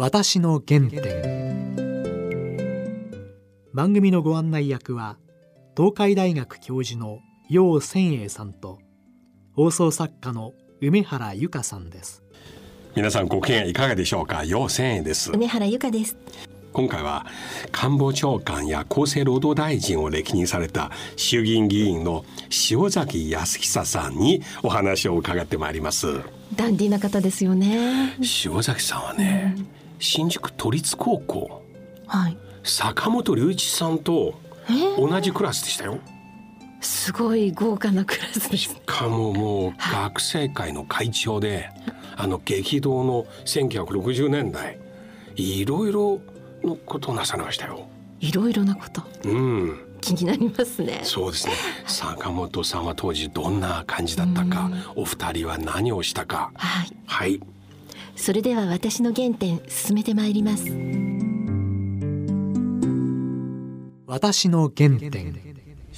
私の原点。番組のご案内役は東海大学教授の楊千栄さんと放送作家の梅原由香さんです。皆さんご機嫌いかがでしょうか？楊千栄です。梅原由香です。今回は官房長官や厚生労働大臣を歴任された衆議院議員の塩崎康久さんにお話を伺ってまいります。ダンディーな方ですよね。塩崎さんはね、うん、新宿都立高校はい坂本龍一さんと同じクラスでしたよすごい豪華なクラスです、しかももう学生会の会長で、あの激動の1960年代いろいろのことをなされましたよ。いろいろなこと。うん。気になりますね。そうですね。坂本さんは当時どんな感じだったか、お二人は何をしたか。はい。はい。それでは私の原点進めてまいります。私の原点。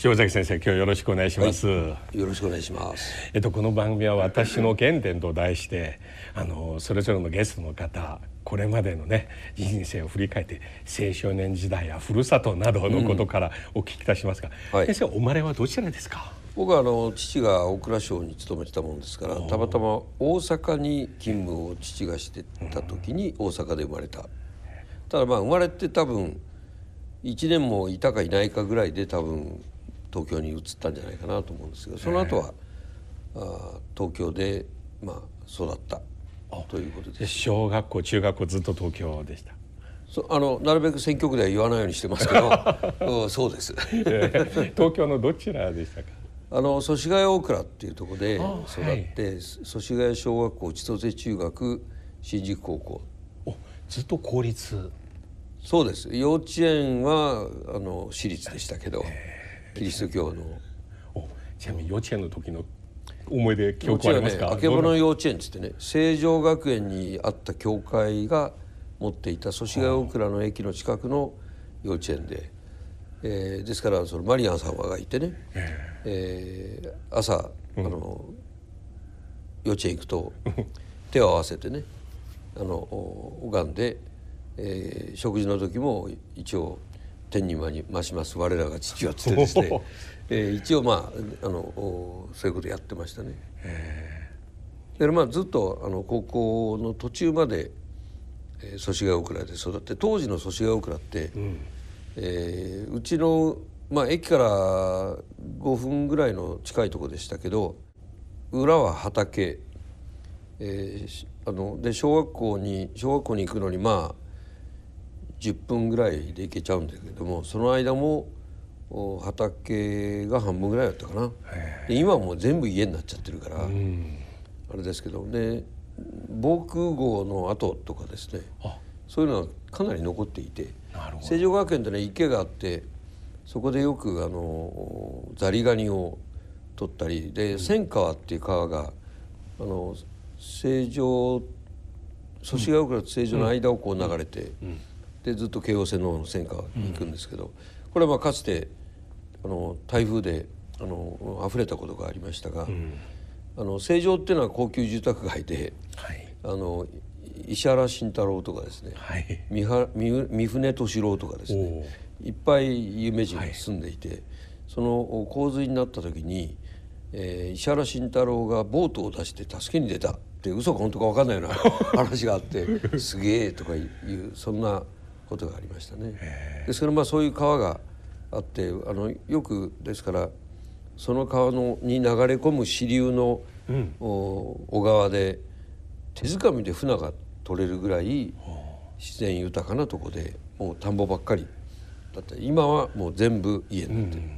塩崎先生今日よろしくお願いします、はい、よろしくお願いします。えっとこの番組は私の原点と題してあのそれぞれのゲストの方これまでのね人生を振り返って青少年時代やふるさとなどのことからお聞きいたしますが、うん。はい、先生お生まれはどちらですか？僕はあの父が大蔵省に勤めてたもんですからたまたま大阪に勤務を父がしてた時に大阪で生まれた、ただまあ生まれて多分1年もいたかいないかぐらいで多分東京に移ったんじゃないかなと思うんですけどその後は、あ東京で、まあ、育った。ということです。小学校中学校ずっと東京でした。そあのなるべく選挙区では言わないようにしてますけど そうです。東京のどちらでしたか？あの祖師ヶ谷大倉っていうところで育って祖師ヶ谷小学校千歳中学新宿高校。おずっと公立。そうです。幼稚園はあの私立でしたけどキリスト教の。おちなみに幼稚園の時の思い出記憶ありますか、ね、あけぼの幼稚園っつってね成城学園にあった教会が持っていた祖師ヶ谷大倉の駅の近くの幼稚園で、えー、ですからそのマリアン様がいてね、えー、朝あの、幼稚園行くと 手を合わせてねあの拝んで、えー、食事の時も一応天に増します。我らが父はつってですね、えー、一応まああのそういうことやってましたね。でまあずっとあの高校の途中まで祖師ヶ谷大倉で育って当時の祖師ヶ谷大倉って、うん、えー、うちの、まあ、駅から5分ぐらいの近いとこでしたけど裏は畑、えー、あので小学校に小学校に行くのにまあ10分ぐらいで行けちゃうんだけどもその間も畑が半分ぐらいだったかな。で今はもう全部家になっちゃってるから、あれですけどで防空壕の跡とかですね。そういうのはかなり残っていて成城学園ってね池があってそこでよくあのザリガニを取ったりで千川っていう川があの成城祖師ヶ谷倉と成城の間をこう流れて。うん。でずっと京王線の方の線下に行くんですけど、これはまあかつてあの台風であの溢れたことがありましたが、あの成城っていうのは高級住宅街で、はい、あの石原慎太郎とかですね、はい、三三船敏郎とかですね。いっぱい有名人が住んでいて、はい、その洪水になった時に、えー、石原慎太郎がボートを出して助けに出たって嘘か本当か分かんないような 話があってすげえとかいうそんな。ことがありましたね。ですからまあそういう川があってあのよくですからその川のに流れ込む支流の、うん、小川で手づかみで船が取れるぐらい自然豊かなとこでもう田んぼばっかりだった。今はもう全部家になって。る。うん。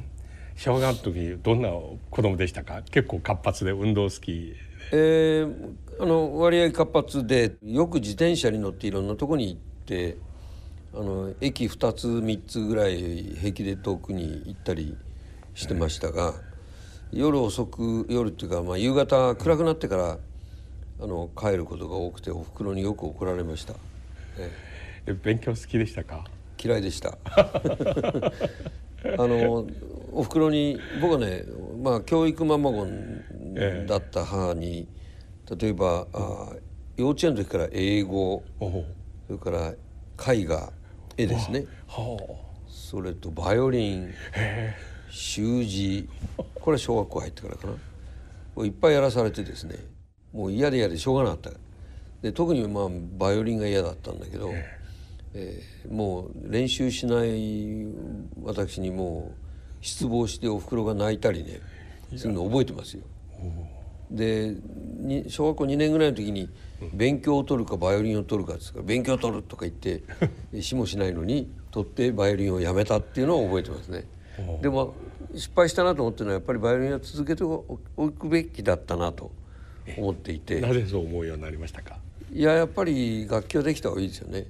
小学の時どんな子供でしたか？結構活発で運動好き。えー、あの割合活発でよく自転車に乗っていろんなとこに行ってあの駅2つ3つぐらい平気で遠くに行ったりしてましたが、夜遅く夜っていうか、まあ、夕方暗くなってからあの帰ることが多くておふくろによく怒られました、え勉強好きでしたか？嫌いでした。あのおふくろに僕はね、まあ、教育ママゴンだった母に、例えばあ幼稚園の時から英語それから絵画絵ですね。はそれとバイオリン習字。これは小学校入ってからかな。いっぱいやらされてですねもう嫌で嫌でしょうがなかった。で特にまあバイオリンが嫌だったんだけど、えーもう練習しない私にもう失望しておふくろが泣いたりねするの覚えてますよ。でに小学校2年ぐらいの時に勉強を取るかバイオリンを取るかですから勉強を取るとか言って しもしないのに取ってバイオリンをやめたっていうのを覚えてますね。でも失敗したなと思ってるのはやっぱりバイオリンは続けておくべきだったなと思っていて。なぜそう思うようになりましたか？いややっぱり楽器はできた方がいいですよね。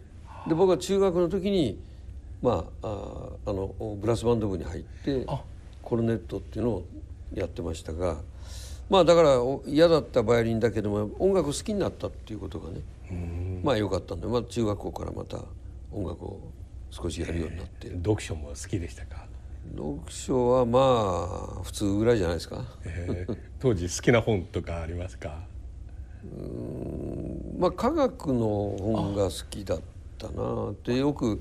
で僕は中学の時にまあああのブラスバンド部に入ってあ。コルネットっていうのをやってましたがまあだからお嫌だったバイオリンだけども音楽好きになったっていうことがねまあ良かったんで、まあ、中学校からまた音楽を少しやるようになって、読書も好きでしたか、読書はまあ普通ぐらいじゃないですか。え。ー当時好きな本とかありますか？まあ科学の本が好きだったなってよく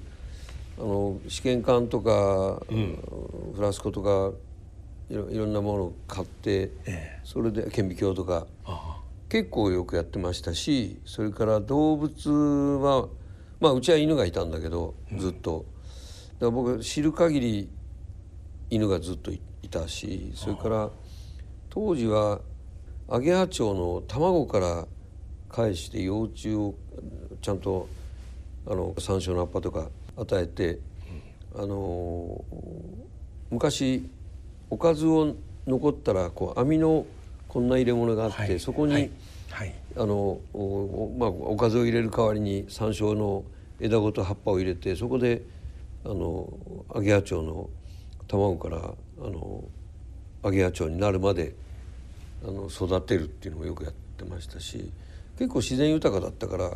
あの試験管とか、フラスコとかいろいろんなものを買って、えそれで顕微鏡とかあ結構よくやってましたしそれから動物はまあうちは犬がいたんだけどずっと、だから僕知る限り犬がずっといいたしそれから当時はアゲハチョウの卵から返して幼虫をちゃんとあの山椒の葉っぱとか与えて、あの昔おかずを残ったらこう網のこんな入れ物があって、はいそこに、はいはい。あのおおまあ、おかずを入れる代わりに山椒の枝ごと葉っぱを入れてそこであのアゲハチョウの卵からあのアゲハチョウになるまであの育てるっていうのもよくやってましたし結構自然豊かだったから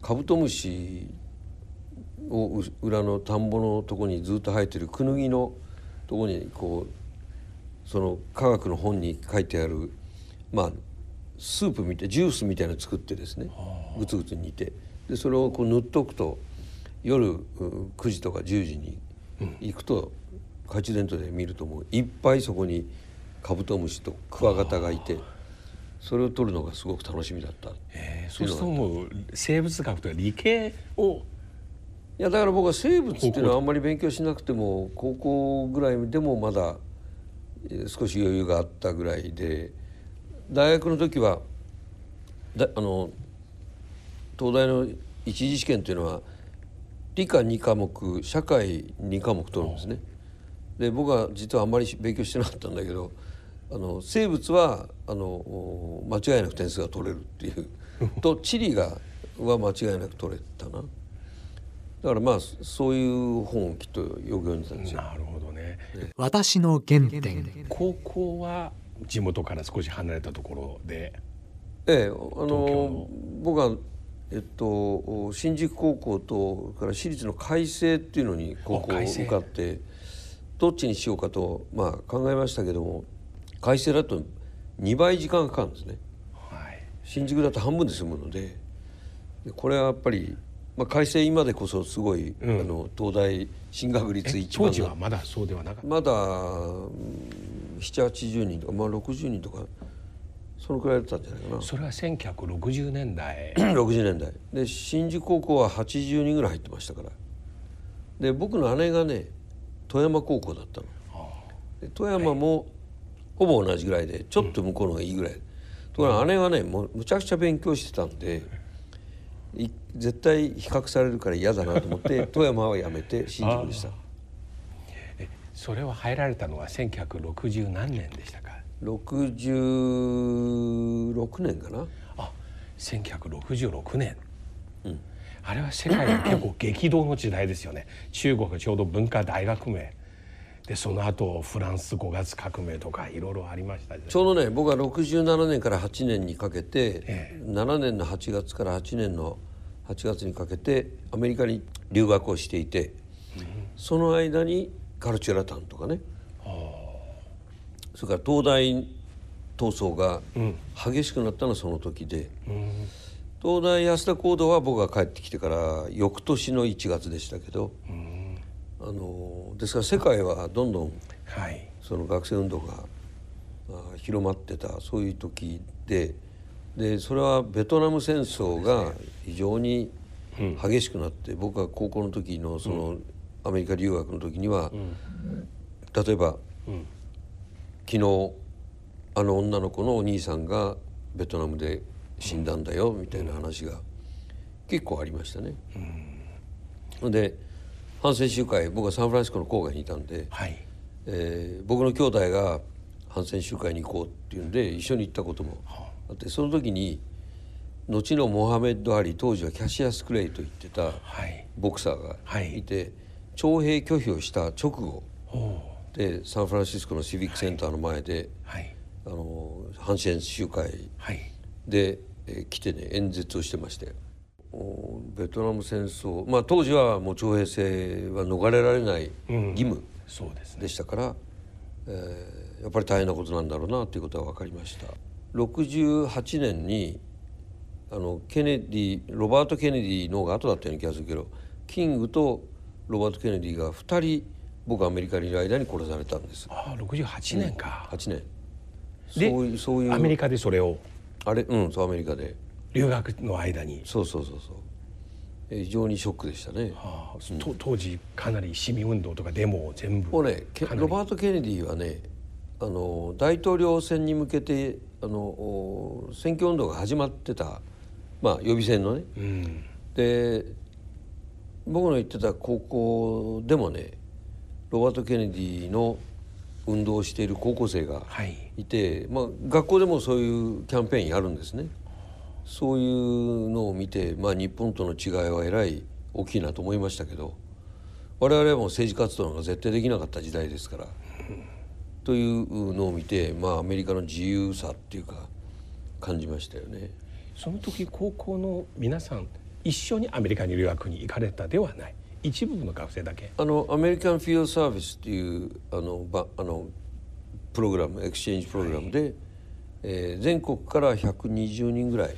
カブトムシをう裏の田んぼのとこにずっと生えてるクヌギのとこにこうその科学の本に書いてあるまあスープみたいジュースみたいなの作ってですねグツグツ煮てでそれをこう塗っとくと夜う9時とか10時に行くと懐中電灯で見るともういっぱいそこにカブトムシとクワガタがいてそれを撮るのがすごく楽しみだった。えーそうするともう生物学とか理系をいやだから僕は生物っていうのはあんまり勉強しなくても高校ぐらいでもまだえー少し余裕があったぐらいで大学の時はだあの東大の一次試験っていうのは理科2科目社会2科目取るんですね。で僕は実はあんまり勉強してなかったんだけどあの生物はあのお間違いなく点数が取れるっていう。と地理がは間違いなく取れたな。だからまあそういう本をきっとよく読んでたんですよ。なるほどね。私の原点。高校は地元から少し離れたところで。ええ、あのの。僕はえっと新宿高校とそれから私立の開成っていうのに高校あ開成受かってどっちにしようかとまあ考えましたけども開成だと2倍時間かかるんですね。はい。新宿だと半分で済むのででこれはやっぱり、まあ、改正今でこそすごい、うん。あの東大進学率え一番当時はまだそうではなかった？まだ780人とか、まあ、60人とかそのくらいだったんじゃないかな。それは1960年代。60年代。で新宿高校は80人ぐらい入ってましたから。で僕の姉がね富山高校だったの。で富山もほぼ同じぐらいでちょっと向こうの方がいいぐらい、ところが姉はねもうむちゃくちゃ勉強してたんでい絶対比較されるから嫌だなと思って 富山はやめて新宿でした。えそれは入られたのは1960何年でしたか？66年かな。あ1966年、あれは世界が結構激動の時代ですよね。中国がちょうど文化大革命。でその後フランス5月革命とかいろいろありましたねちょうどね僕は67年から8年にかけて、え7年の8月から8年の8月にかけてアメリカに留学をしていて、その間にカルチュラタンとかね。それから東大闘争が激しくなったのはその時で、東大安田講堂は僕が帰ってきてから翌年の1月でしたけど、あのですから世界はどんどんはい。その学生運動があ広まってたそういう時ででそれはベトナム戦争が非常に激しくなって、僕が高校の時のそのアメリカ留学の時には、例えば、昨日あの女の子のお兄さんがベトナムで死んだんだよみたいな話が結構ありましたね。で反戦集会僕はサンフランシスコの郊外にいたんで、はい。えー僕の兄弟が反戦集会に行こうっていうんで一緒に行ったこともあ。ってその時に後のモハメッド・アリ当時はキャシアス・クレイと言ってたはい。ボクサーがはい。いて、徴兵拒否をした直後おでサンフランシスコのシビックセンターの前で、はい。あの反戦集会はい。で、えー来てね演説をしてましたよ。おベトナム戦争。まあ当時はもう徴兵制は逃れられないうん。義務でしたから、えーやっぱり大変なことなんだろうなということは分かりました。68年にあのケネディロバート・ケネディの方が後だったような気がするけどキングとロバート・ケネディが2人僕アメリカにいる間に殺されたんです。ああ68年か、8年。でそういうそういうアメリカでそれをあれ？うんそうアメリカで。留学の間に、そうそうそうそう。えー非常にショックでしたね。ああと当時かなり市民運動とかデモを全部。もうねロバート・ケネディはねあの大統領選に向けてあのお選挙運動が始まってた、まあ、予備選のね。うん。で僕の行ってた高校でもねロバート・ケネディの運動をしている高校生がはいいて、まあ、学校でもそういうキャンペーンやるんですねそういうのを見て、まあ、日本との違いはえらい大きいなと思いましたけど我々はもう政治活動なんか絶対できなかった時代ですから。というのを見て、まあ、アメリカの自由さっていうか感じましたよね。その時高校の皆さん一緒にアメリカに留学に行かれたではない一部の学生だけあのアメリカン・フィールド・サービスっていうあのばあのプログラムエクスチェンジプログラムで、えー全国から120人ぐらい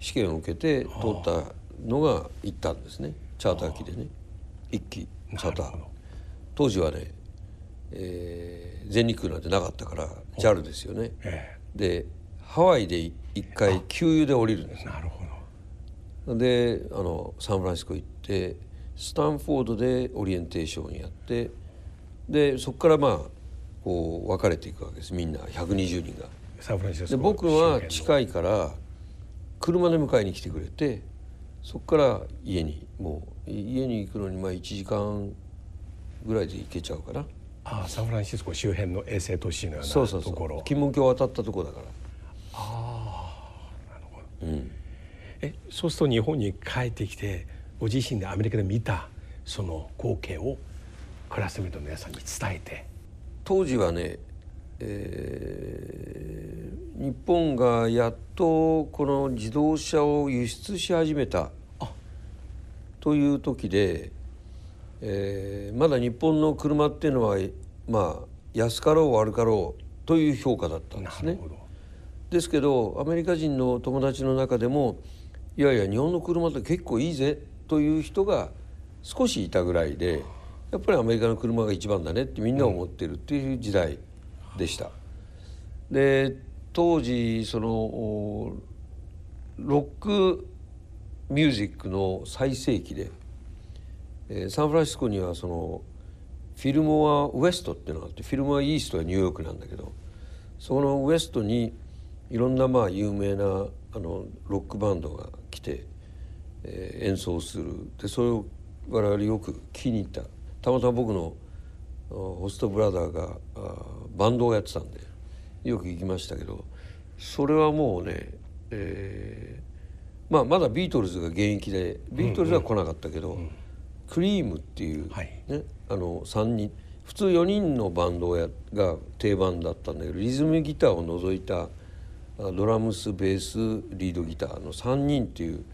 試験を受けて通ったのが行ったんですね。チャーター機でね。一機チャーター。当時はね、えー全日空なんてなかったから JAL ですよね。えでハワイで一回給油で降りるんですえなるほであのサンフランシスコ行ってスタンフォードでオリエンテーションやってでそこからまあこう分かれていくわけです。みんな。120人が。どサンフランシスコで僕はい近いから車で迎えに来てくれてそこから家にもう家に行くのにまあ1時間ぐらいで行けちゃうかな。ああサンフランシスコ周辺の衛星都市のようなそうそうそところ。う金門橋渡ったとこだから。うん。えそうすると日本に帰ってきてご自身でアメリカで見たその光景をクラスメートの皆さんに伝えて当時はね、えー日本がやっとこの自動車を輸出し始めたという時で、えーまだ日本の車っていうのはまあ安かろう悪かろうという評価だったんですね。ですけどアメリカ人の友達の中でもいやいや日本の車って結構いいぜという人が少しいたぐらいでやっぱりアメリカの車が一番だねってみんな思ってるっていう時代でした。で当時そのロックミュージックの最盛期で、えーサンフランシスコにはそのフィルモアウエストっていうのがあってフィルモアイーストはニューヨークなんだけどそのウエストにいろんなまあ有名なあのロックバンドが来て、えー演奏するでそれを我々よく聞きに行ったたまたま僕のあホストブラザーがあバンドをやってたんでよく行きましたけどそれはもうね、えーまあ、まだビートルズが現役でビートルズは来なかったけど、クリームっていう、はいね、あの3人普通4人のバンドをやが定番だったんだけどリズムギターを除いたあドラムスベースリードギターの3人っていう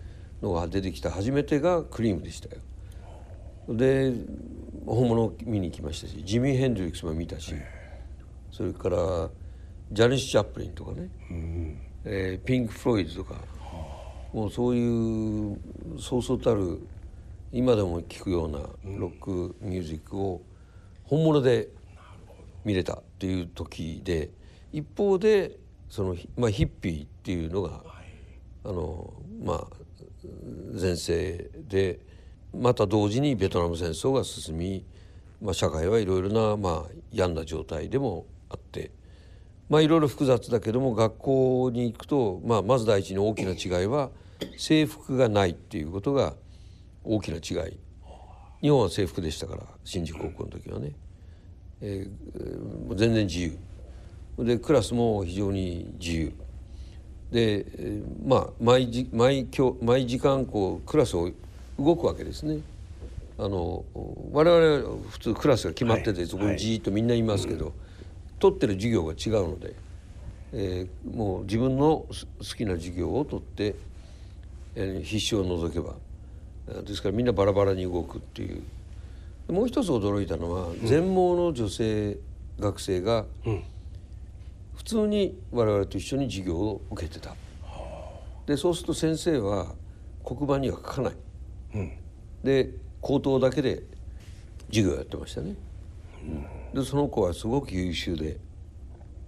のが出てきた初めてがクリームでしたよ。で本物を見に来ましたしジミー・ヘンドリックスも見たしそれからジャニス・チャップリンとかね、えーピンク・フロイドとかもうそういうそうそうたる今でも聴くようなロックミュージックを本物で見れたっていう時で一方でその、まあ、ヒッピーっていうのが、あのまあ前世でまた同時にベトナム戦争が進み、まあ、社会はいろいろな、まあ、病んだ状態でもあってまあいろいろ複雑だけども学校に行くと、まあ、まず第一に大きな違いは制服がないっていうことが大きな違い。日本は制服でしたから新宿高校の時はね、えー、全然自由。でクラスも非常に自由。で、まあ毎時毎今日毎時間こうクラスを動くわけですね。あの我々は普通クラスが決まってて、そこにじーっとみんないますけど、取ってる授業が違うので、えー、もう自分の好きな授業を取って、えー、必修を除けばですからみんなバラバラに動くっていうもう一つ驚いたのは、全盲の女性学生が普通に我々と一緒に授業を受けてた。でそうすると先生は黒板には書かない。うん。で口頭だけで授業やってましたね、うん、でその子はすごく優秀で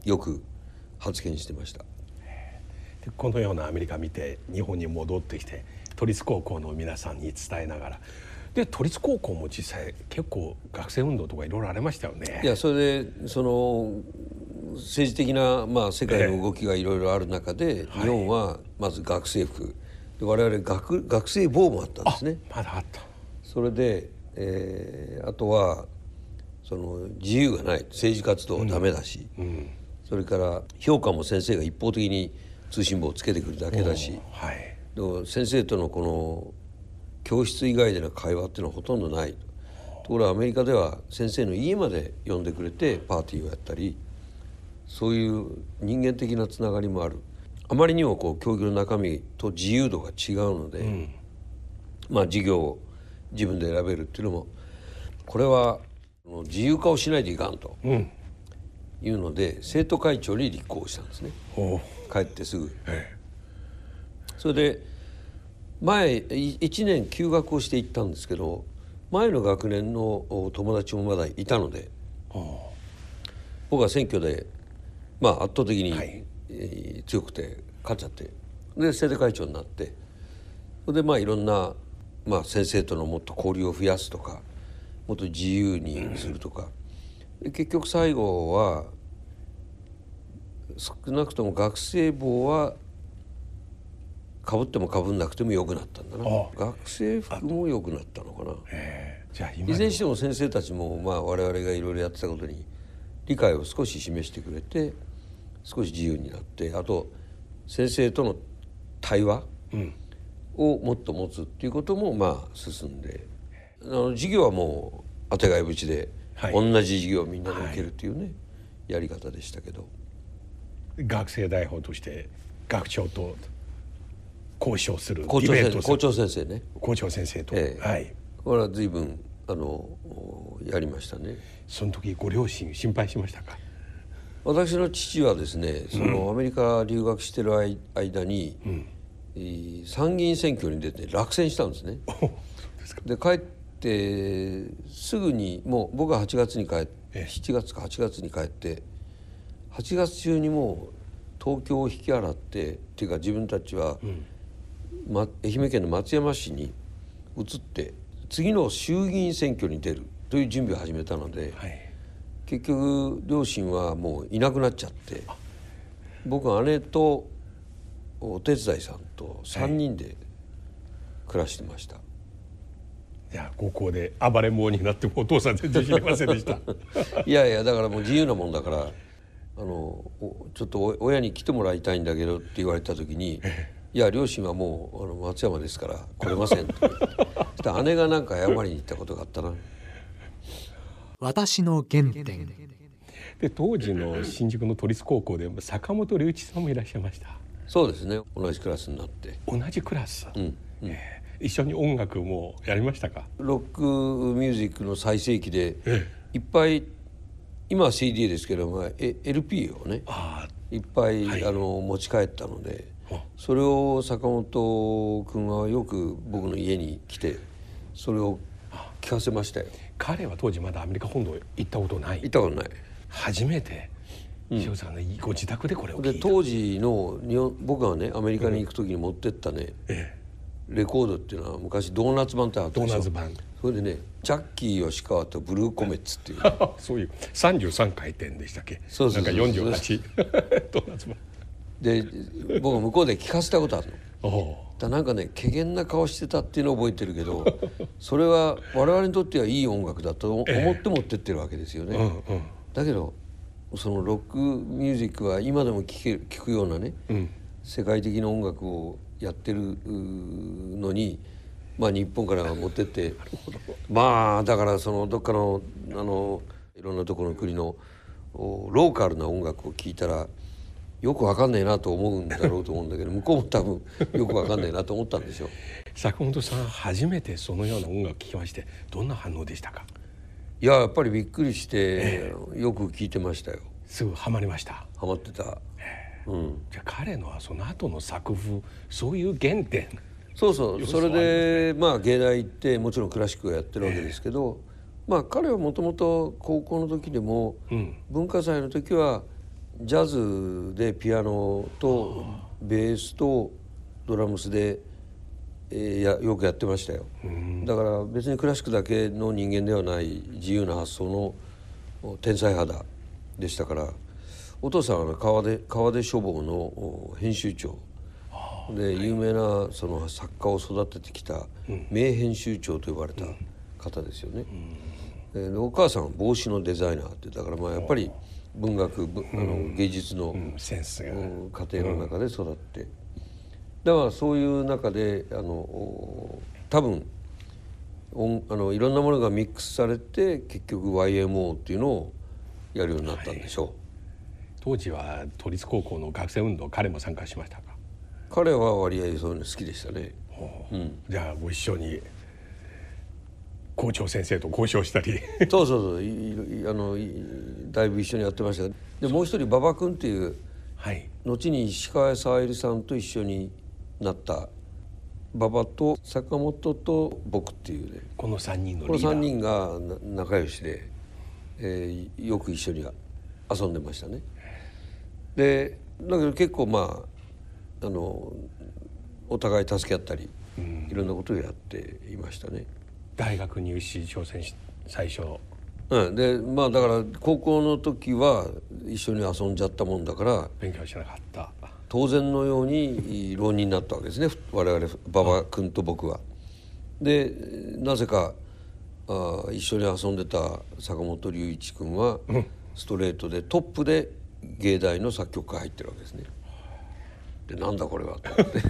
よく発言してました。でこのようなアメリカ見て日本に戻ってきて都立高校の皆さんに伝えながら。で都立高校も実際結構学生運動とかいろいろありましたよね。いやそれでその政治的な、まあ、世界の動きがいろいろある中で、日本はまず学生服で我々学学生帽もあったんですね。まだあった。それで、えー、あとはその自由がない政治活動ダメだし、うん。うん、それから評価も先生が一方的に通信簿をつけてくるだけだし、はい、先生とのこの教室以外での会話っていうのはほとんどない。ところがアメリカでは先生の家まで呼んでくれてパーティーをやったりそういう人間的なつながりもあるあまりにもこう教育の中身と自由度が違うので、うん、まあ授業を自分で選べるっていうのもこれは自由化をしないといかんというので、生徒会長に立候補したんですね。帰ってすぐ。それで前1年休学をして行ったんですけど前の学年の友達もまだいたので僕は選挙でまあ圧倒的に、はい、強くて勝っちゃって。で生徒会長になって。でまあいろんなまあ、先生とのもっと交流を増やすとかもっと自由にするとか、結局最後は少なくとも学生帽はかぶってもかぶんなくてもよくなったんだな。学生服もよくなったのかな。じゃあいずれにしても先生たちも、まあ、我々がいろいろやってたことに理解を少し示してくれて少し自由になってあと先生との対話、うん。をもっと持つっていうこともまあ進んで。あの授業はもう当てがい縁で、はい、同じ授業をみんなで受けるっていうね、はい、やり方でしたけど。学生代表として学長と交渉する校長先生校長先生ね。校長先生と、ええ、はい。これは随分あのやりましたね。その時ご両親心配しましたか？私の父はですねその、アメリカ留学してる間に、うん。参議院選挙に出て落選したんですね。で帰ってすぐにもう僕は8月に帰って7月か8月に帰って8月中にもう東京を引き払ってっていうか自分たちは、ま、愛媛県の松山市に移って次の衆議院選挙に出るという準備を始めたので、はい、結局両親はもういなくなっちゃって僕は姉とお手伝いさんと3人で暮らしてました、はい、いや高校で暴れん坊になってもお父さん全然知りませんでした。いやいやだからもう自由なもんだからあのちょっと親に来てもらいたいんだけどって言われた時に「いや両親はもうあの松山ですから来れません」って姉がなんか謝りに行ったことがあったな。私の原点。で当時の新宿の都立高校で坂本龍一さんもいらっしゃいました。そうですね。同じクラスになって。同じクラス、うん、えー、一緒に音楽もやりましたか？ロックミュージックの最盛期で、いっぱい今は CD ですけども LP をねいっぱい、はい、あの持ち帰ったのでそれを坂本君はよく僕の家に来てそれを聞かせましたよ彼は当時まだアメリカ本土行ったことない。行ったことない。初めて塩さんのご自宅でこれを聞いた。で当時の日本僕がねアメリカに行く時に持ってったね、えレコードっていうのは昔ドーナツ版ってあったでしょ？ドーナツ版。それでねジャッキー吉川とブルーコメッツっていう。え そういう33回転でしたっけ？そうそうそうなんか48 ドーナツ版。で僕向こうで聞かせたことあるの。おおだなんかね怪げな顔してたっていうのを覚えてるけど それは我々にとってはいい音楽だと思って持ってってるわけですよね。うんうん。だけどそのロックミュージックは今でも聴け聴くようなねうん。世界的な音楽をやってるのに、まあ、日本から持ってって まあだからそのどっかのあのいろんなところの国のおローカルな音楽を聴いたらよくわかんないなと思うんだろうと思うんだけど向こうも多分よくわかんないなと思ったんでしょう。坂本さん初めてそのような音楽聴きましてどんな反応でしたか？いややっぱりびっくりしてよく聴いてましたよ。すぐハマりました？ハマってた。うん。じゃあ彼のはその後の作風そういう原点そうそうそれでまあ芸大行ってもちろんクラシックをやってるわけですけど、まあ彼はもともと高校の時でもうん文化祭の時はジャズでピアノとベースとドラムスで、えーやよくやってましたよ。だから別にクラシックだけの人間ではない自由な発想のお天才肌でしたからお父さんは川出川出書房のお編集長。で有名なその作家を育ててきた名編集長と呼ばれた方ですよね。でお母さんは帽子のデザイナーってだからまあやっぱり文学ぶあの芸術のうんセンスが。うん家庭の中で育って、だからそういう中であのお多分音あのいろんなものがミックスされて結局 YMO っていうのをやるようになったんでしょ当時は都立高校の学生運動彼も参加しましたか？う彼は割合そういうの好きでしたね。うん。じゃあご一緒に校長先生と交渉したり。そうそうそう。あのいだいぶ一緒にやってました。でもう一人馬場君っていうはい。後に石川さゆりさんと一緒になった馬場と坂本と僕っていうね。この3人のこのリーダー。3人がな仲良しで、えーよく一緒に遊んでましたね。でだけど結構まああのお互い助け合ったり、いろんなことをやっていましたね。大学入試挑戦し最初。うん、でまあだから高校の時は一緒に遊んじゃったもんだから勉強しなかった。当然のように浪人になったわけですね。我々馬場君と僕は。でなぜかあ一緒に遊んでた坂本龍一君はストレートでトップで芸大の作曲家入ってるわけですね。でなんだこれはと思って。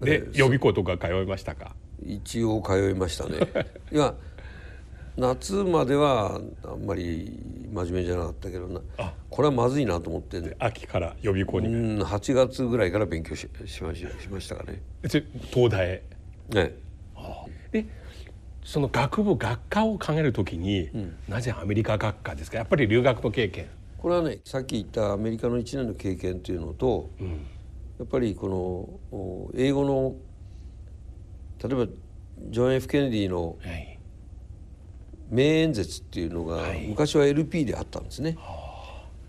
で予備校とか通いましたか？一応通いましたね。いや夏まではあんまり真面目じゃなかったけどな。あ。これはまずいなと思って、ね、秋から予備校に、うん8月ぐらいから勉強ししまししましたかね。で東大へ。ねでその学部学科を考えるときに、なぜアメリカ学科ですか？やっぱり留学の経験、これはねさっき言ったアメリカの1年の経験っていうのと、うん。やっぱりこのお英語の例えばジョン・ F・ ケネディのはい、名演説っていうのが、はい昔は LP であったんですね。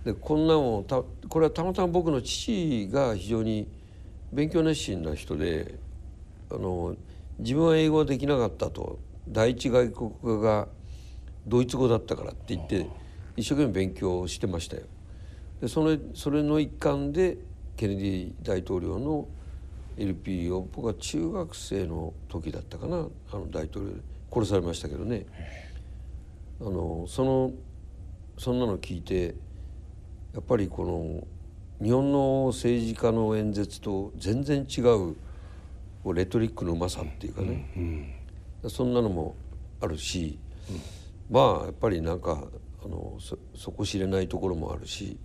でこんなもんたこれはたまたま僕の父が非常に勉強熱心な人であの自分は英語はできなかったと第一外国語がドイツ語だったからって言って一生懸命勉強してましたよ。でそれそれの一環でケネディ大統領の LP を僕は中学生の時だったかなあの大統領で。殺されましたけどね。あのそのそんなの聞いてやっぱりこの日本の政治家の演説と全然違うレトリックのうまさっていうかね、うん、そんなのもあるし、まあやっぱりなんかあのそ底知れないところもあるし。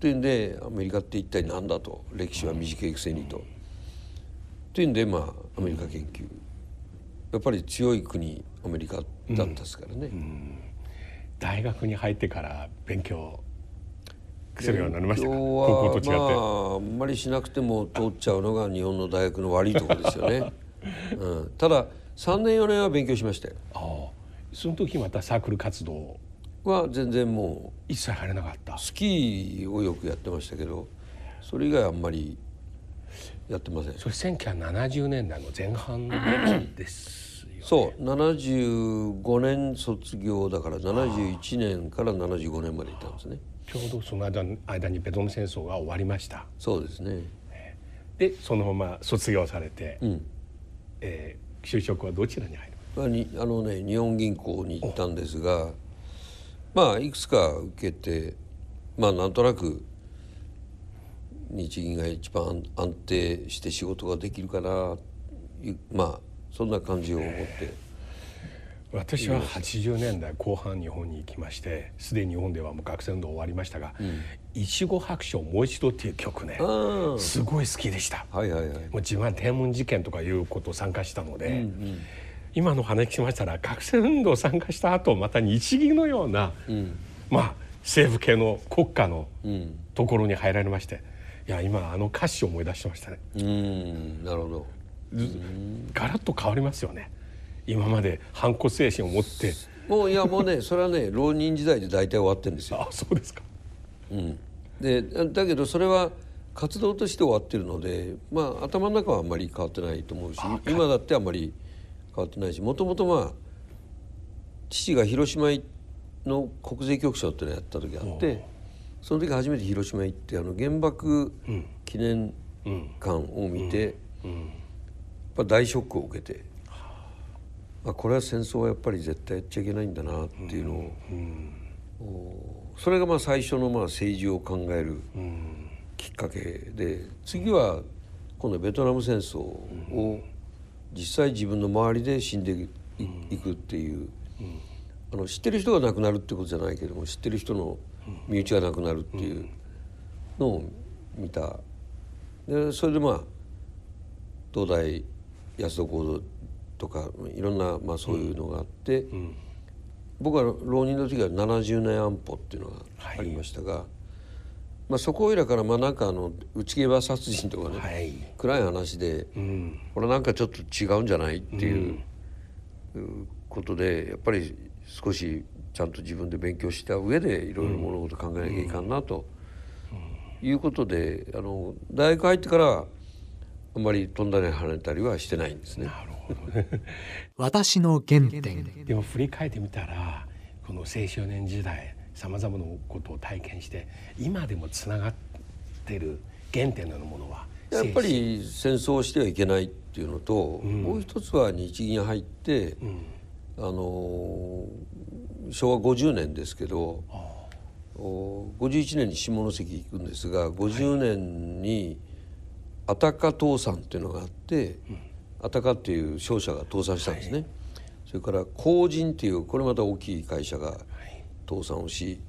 というんでアメリカって一体何だと。歴史は短いくせにと。というんでまあアメリカ研究。やっぱり強い国アメリカだったですからね。大学に入ってから勉強するようになりましたか？勉高校と違って、まああんまりしなくても通っちゃうのが日本の大学の悪いところですよね、うん、ただ3年4年は勉強しましたよ。ああ。その時またサークル活動は全然もう一切入れなかった。スキーをよくやってましたけどそれ以外あんまりやってません。それ1970年代の前半ですよ、ね、そう75年卒業だから71年から75年までいたんですね。ちょうどその間間にベトナム戦争が終わりました。そうですね。でそのまま卒業されて、うん。えー就職はどちらに入る？あのね日本銀行に行ったんですがまあいくつか受けてまあなんとなく日銀が一番安定して仕事ができるかなまあそんな感じを思って。私は80年代後半日本に行きましてすでに日本ではもう学生運動終わりましたが「いちご白書もう一度」っていう曲ねあすごい好きでした。あはいはいはい。もう自分は天文事件とかいうことを参加したので、今の話聞きましたら学生運動参加した後また日銀のような、まあ政府系の国家のうん。ところに入られましていや今あの歌詞を思い出してましたね。うんなるほど。ずガラッと変わりますよね。今まで反骨精神を持って。もういやもうね それはね浪人時代で大体終わってるんですよ。あそうですか。うん、でだけどそれは活動として終わってるので、まあ、頭の中はあんまり変わってないと思うし今だってあんまり変わってないしもともとまあ父が広島の国税局長っていうのをやった時があってその時初めて広島行ってあの原爆記念館を見て、やっぱ大ショックを受けて、まあ、これは戦争はやっぱり絶対やっちゃいけないんだなっていうのを。それがまあ最初のまあ政治を考えるきっかけで次は今度ベトナム戦争を実際自分の周りで死んでいいくっていう。あの知ってる人が亡くなるってことじゃないけども知ってる人の身内が亡くなるっていうのを見た。でそれでまあ東大安田講堂とかいろんなまあそういうのがあって。僕は浪人の時は70年安保っていうのがありましたが、まあ、そこいらからまあなんかあの内毛場殺人とかね、はい。暗い話で、うん。これなんかちょっと違うんじゃないっていうことでやっぱり少しちゃんと自分で勉強した上でいろいろ物事考えなきゃいかんなと、いうことであの大学入ってからあんまり飛んだり跳ねたりはしてないんですね。なるほどね。私の原点。でも振り返ってみたらこの青少年時代さまざまなことを体験して今でもつながってる原点のようなものはやっぱり戦争をしてはいけないっていうのと、もう一つは日銀入って、あのー昭和50年ですけどお51年に下関行くんですが50年にアタカ倒産っていうのがあって、アタカっていう商社が倒産したんですね。それから工人っていうこれまた大きい会社が倒産をし、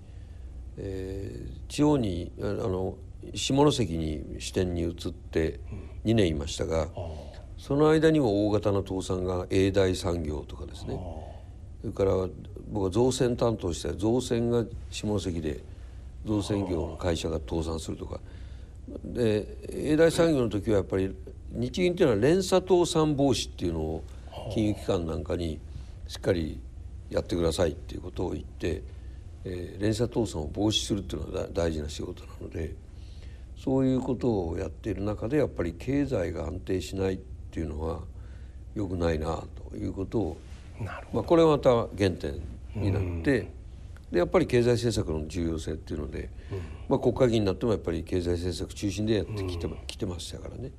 えー地方にああの下関に支店に移って2年いましたが、その間にも大型の倒産が永大産業とかですね。それから僕は造船担当して造船が下関で造船業の会社が倒産するとか。で永大産業の時はやっぱり日銀っていうのは連鎖倒産防止っていうのを金融機関なんかにしっかりやってくださいっていうことを言って、えー連鎖倒産を防止するっていうのが大大事な仕事なのでそういうことをやっている中でやっぱり経済が安定しないっていうのは良くないなということをなるまあ、これはまた原点になって、でやっぱり経済政策の重要性っていうので、まあ、国会議員になってもやっぱり経済政策中心でやってきて,、きてましたからね。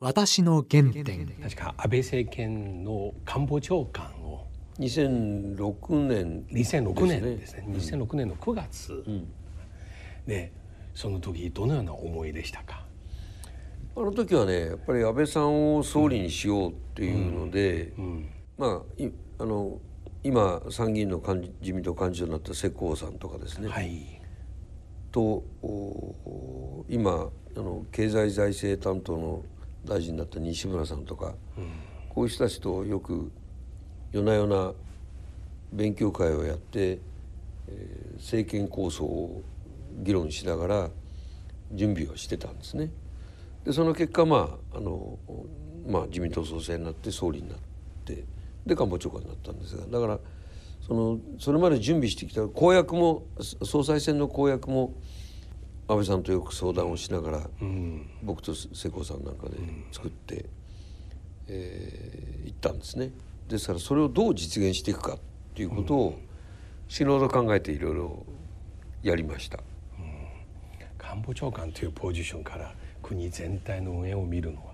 私の原点。確か安倍政権の官房長官を。2006年。2006年ですね。2006年の9月、でその時どのような思いでしたか？あの時はねやっぱり安倍さんを総理にしようっていうので、まあいあの今参議院の幹事自民党幹事長になった世耕さんとかですね、はい。とお今あの経済財政担当の大臣になった西村さんとか、こういう人たちとよく夜な夜な勉強会をやって、えー政権構想を議論しながら準備をしてたんですね。でその結果まああの、まあ、自民党総裁になって総理になってで官房長官になったんですがだからそのそれまで準備してきた公約も総裁選の公約も安倍さんとよく相談をしながら、うん、僕と世耕さんなんかで作って、うん、えー、行ったんですね。ですからそれをどう実現していくかっていうことを死ぬほど考えていろいろやりました、うん、官房長官というポジションから国全体の運営を見るのは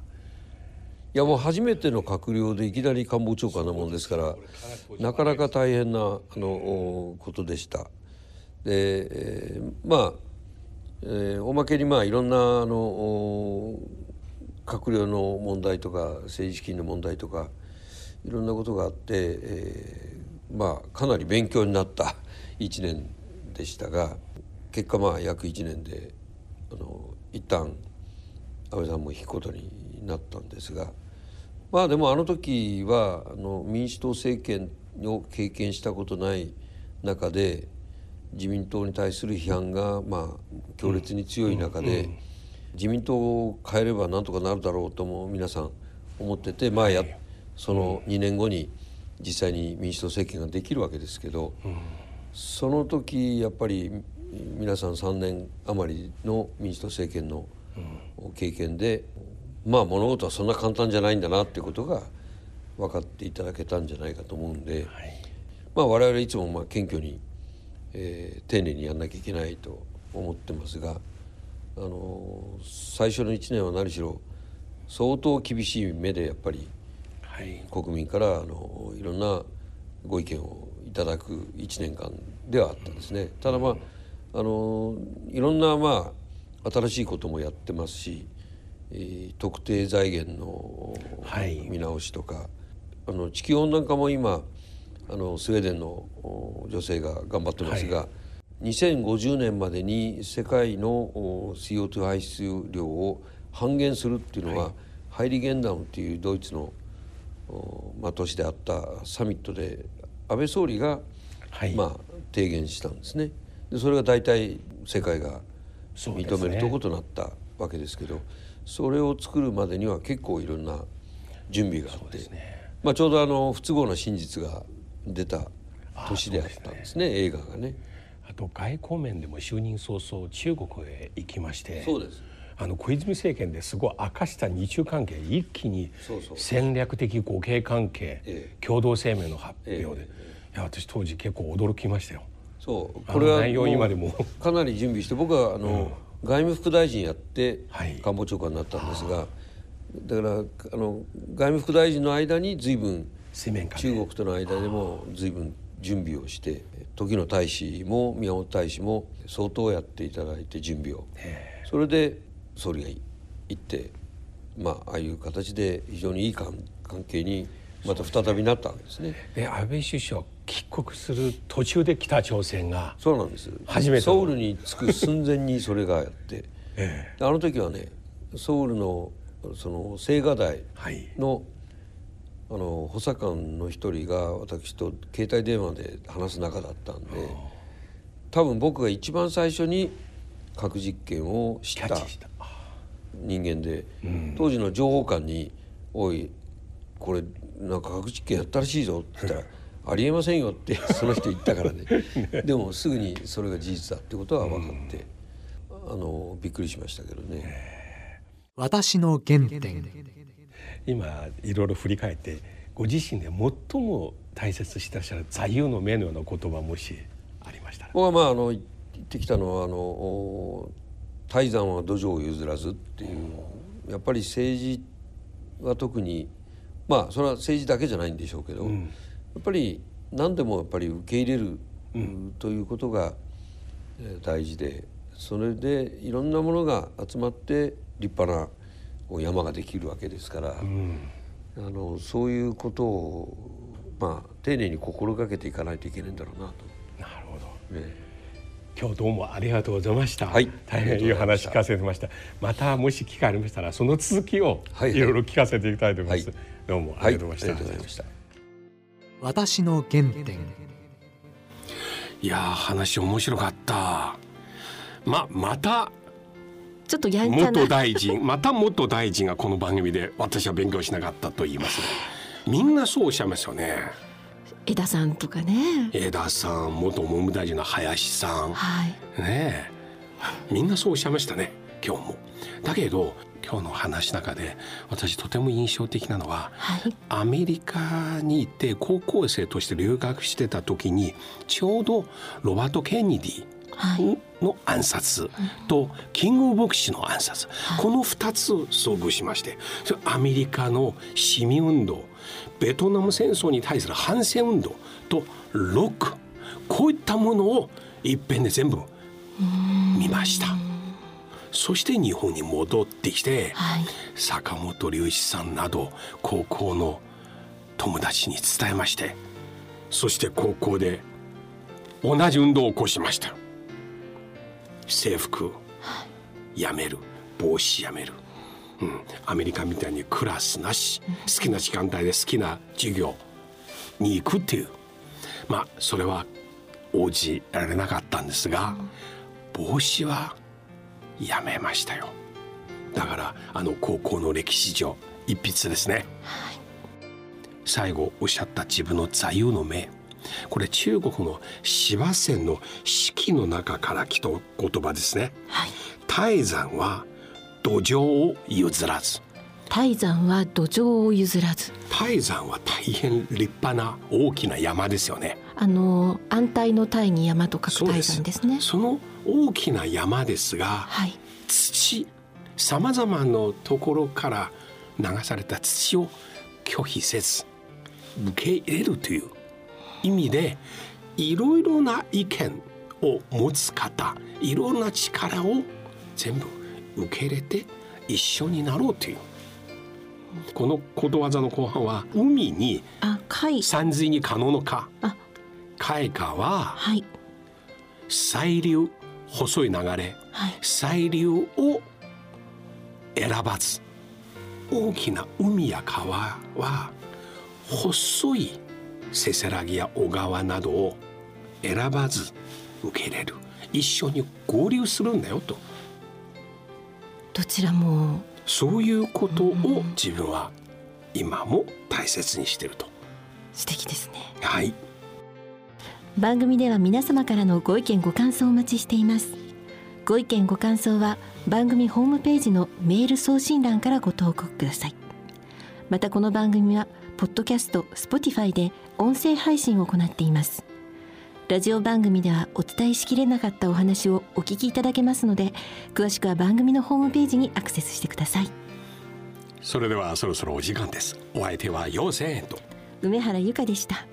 いやもう初めての閣僚でいきなり官房長官なもんですからなかなか大変なあのことでした。で、えー、まあ、えー、おまけにまあいろんなあの閣僚の問題とか政治資金の問題とかいろんなことがあって、えー、まあかなり勉強になった 1年でしたが結果まあ約1年であの一旦安倍さんも引くことになったんですがまあでもあの時はあの民主党政権を経験したことない中で自民党に対する批判がまあ強烈に強い中で、自民党を変えればなんとかなるだろうとも皆さん思っててまあやその2年後に実際に民主党政権ができるわけですけど、その時やっぱり皆さん3年余りの民主党政権の経験でまあ物事はそんな簡単じゃないんだなっていうことが分かっていただけたんじゃないかと思うんで、はい、まあ我々いつもまあ謙虚に、えー、丁寧にやんなきゃいけないと思ってますが、あの最初の1年は何しろ相当厳しい目でやっぱり、はい、国民からあのいろんなご意見をいただく1年間ではあったんですね。ただまああのいろんなまあ新しいこともやってますし特定財源の見直しとか、はい、あの地球温暖化も今あのスウェーデンの女性が頑張ってますが、はい、2050年までに世界の CO2 排出量を半減するっていうのは、はい、ハイリゲンダウンっていうドイツの、まあ、都市であったサミットで安倍総理が、はい、まあ、提言したんですね。でそれが大体世界が認めるとことなったわけですけど。それを作るまでには結構いろんな準備があって、ね、まあ、ちょうどあの不都合な真実が出た年であったんですね、ね、映画がね。あと外交面でも就任早々中国へ行きましてそうです。あの小泉政権ですごい明かした日中関係一気に戦略的互恵関係共同声明の発表で、いや私当時結構驚きましたよ。そうこれは今でも。かなり準備して僕はあの、うん外務副大臣やって官房長官になったんですが、はい、だからあの外務副大臣の間に随分中国との間でも随分準備をして時の大使も宮本大使も相当やっていただいて準備を。それで総理が行ってまあああいう形で非常にいい関係にまた再びなったわけですね。で安倍首相帰国する途中で北朝鮮がそうなんです。初めてソウルに着く寸前にそれがやって、ええ、あの時はねソウルのその青瓦台のはい、あの補佐官の一人が私と携帯電話で話す仲だったんで多分僕が一番最初に核実験を知った。人間で、うん、当時の情報官に「おいこれなんか核実験やったらしいぞ」って言ったら「ありえませんよって その人言ったから ね。でもすぐにそれが事実だってことは分かって、あのびっくりしましたけどね。私の原点。今いろいろ振り返ってご自身で最も大切してらっしゃる座右の銘のような言葉もしありましたら。僕はまああの言ってきたのはあの「泰山は土壌を譲らず」っていうやっぱり政治は特にまあそれは政治だけじゃないんでしょうけど、うんっぱり何でもやっぱり受け入れる、うん、ということが大事でそれでいろんなものが集まって立派な山ができるわけですから、うん、あのそういうことをまあ丁寧に心がけていかないといけないんだろうなと。なるほど、ね今日どうもありがとうございました。はい、大変いい話聞かせてました。またもし機会ありましたらその続きをいろいろ聞かせていきたいと思います。はい、どうもありがとうございました。私の原点。いや話面白かった。ままたちょっとやんちゃな。元大臣また元大臣がこの番組で私は勉強しなかったと言います。ねみんなそうおっしゃいますよね。江田さんとかね。江田さん元文務大臣の林さん。はい。ねえ。みんなそうおっしゃいましたね今日も。だけど今日の話の中で私とても印象的なのははい。アメリカに行って高校生として留学してた時にちょうどロバート・ケネディはい。の暗殺とキング牧師の暗殺、この2つ遭遇しましてそれアメリカの市民運動ベトナム戦争に対する反戦運動とロック。こういったものをいっぺんで全部見ました。そして日本に戻ってきて、はい。坂本龍一さんなど高校の友達に伝えましてそして高校で同じ運動を起こしました。制服やめる。帽子やめる、うん、アメリカみたいにクラスなし好きな時間帯で好きな授業に行くっていう。まあそれは応じられなかったんですが帽子はやめましたよ。だからあの高校の歴史上一筆ですね、最後おっしゃった自分の座右の銘。これ中国の司馬遷の四季の中から来た言葉ですね。はい。泰山は土壌を譲らず。泰山は土壌を譲らず。泰山は大変立派な大きな山ですよね。あの安泰の泰に山と書く泰山ですね。その大きな山ですがはい。土さまざまなところから流された土を拒否せず受け入れるという意味でいろいろな意見を持つ方いろんな力を全部受け入れて一緒になろうという。このことわざの後半は海に山水に可能のかあ。開花ははい。細流細い流れはい。細流を選ばず大きな海や川は細いせせらぎや小川などを選ばず受け入れる。一緒に合流するんだよと。どちらも。そういうことを自分は今も大切にしてると。素敵ですね。はい番組では皆様からのご意見ご感想をお待ちしています。ご意見ご感想は番組ホームページのメール送信欄からご投稿ください。またこの番組はポッドキャスト Spotify で音声配信を行っています。ラジオ番組ではお伝えしきれなかったお話をお聞きいただけますので詳しくは番組のホームページにアクセスしてください。それではそろそろお時間です。お相手は陽千円と梅原由香でした